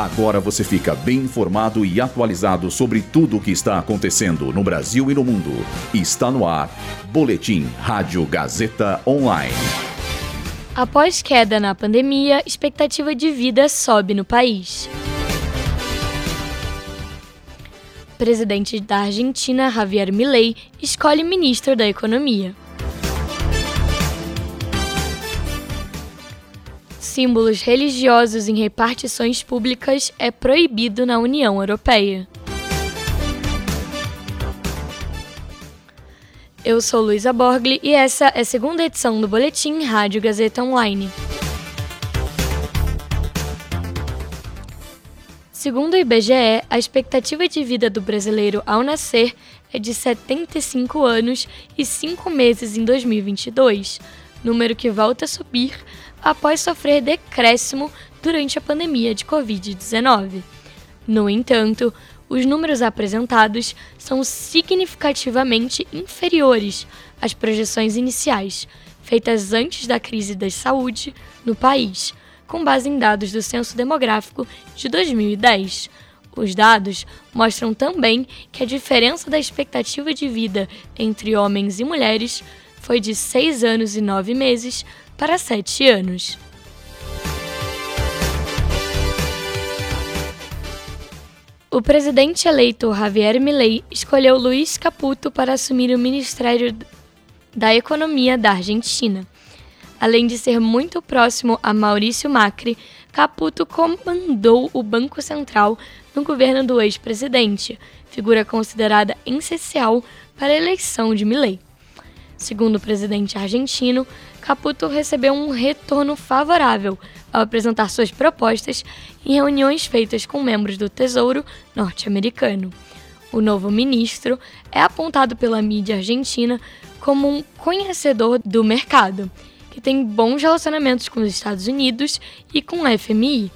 Agora você fica bem informado e atualizado sobre tudo o que está acontecendo no Brasil e no mundo. Está no ar. Boletim Rádio Gazeta Online. Após queda na pandemia, expectativa de vida sobe no país. Presidente da Argentina, Javier Milei, escolhe ministro da Economia. Símbolos religiosos em repartições públicas é proibido na União Europeia. Eu sou Luísa Borgli e essa é a segunda edição do Boletim Rádio Gazeta Online. Segundo o IBGE, a expectativa de vida do brasileiro ao nascer é de 75 anos e 5 meses em 2022, número que volta a subir após sofrer decréscimo durante a pandemia de Covid-19. No entanto, os números apresentados são significativamente inferiores às projeções iniciais, feitas antes da crise da saúde no país, com base em dados do Censo Demográfico de 2010. Os dados mostram também que a diferença da expectativa de vida entre homens e mulheres foi de 6 anos e 9 meses para 7 anos. O presidente eleito Javier Milei escolheu Luiz Caputo para assumir o Ministério da Economia da Argentina. Além de ser muito próximo a Maurício Macri, Caputo comandou o Banco Central no governo do ex-presidente, figura considerada essencial para a eleição de Milei. Segundo o presidente argentino, Caputo recebeu um retorno favorável ao apresentar suas propostas em reuniões feitas com membros do Tesouro norte-americano. O novo ministro é apontado pela mídia argentina como um conhecedor do mercado, que tem bons relacionamentos com os Estados Unidos e com o FMI.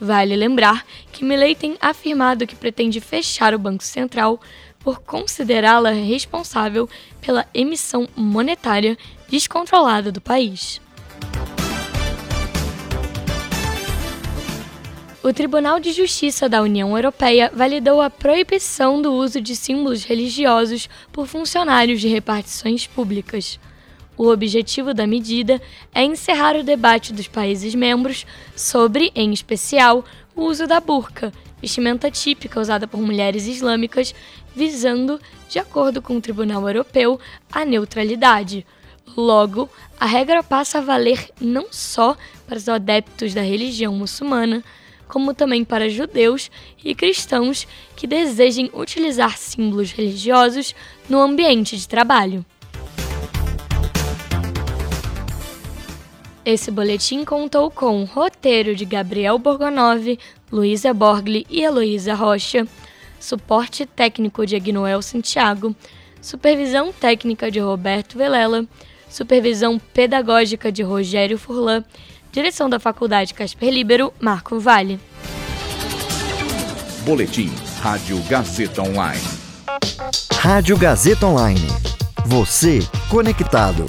Vale lembrar que Milley tem afirmado que pretende fechar o Banco Central por considerá-la responsável pela emissão monetária descontrolada do país. O Tribunal de Justiça da União Europeia validou a proibição do uso de símbolos religiosos por funcionários de repartições públicas. O objetivo da medida é encerrar o debate dos países membros sobre, em especial, o uso da burca, vestimenta típica usada por mulheres islâmicas, visando, de acordo com o Tribunal Europeu, a neutralidade. Logo, a regra passa a valer não só para os adeptos da religião muçulmana, como também para judeus e cristãos que desejem utilizar símbolos religiosos no ambiente de trabalho. Esse boletim contou com roteiro de Gabriel Borgonov, Luísa Borgli e Heloísa Rocha, suporte técnico de Agnoel Santiago, supervisão técnica de Roberto Velela, supervisão pedagógica de Rogério Furlan, direção da Faculdade Casper Libero, Marco Vale. Boletim Rádio Gazeta Online. Rádio Gazeta Online. Você conectado.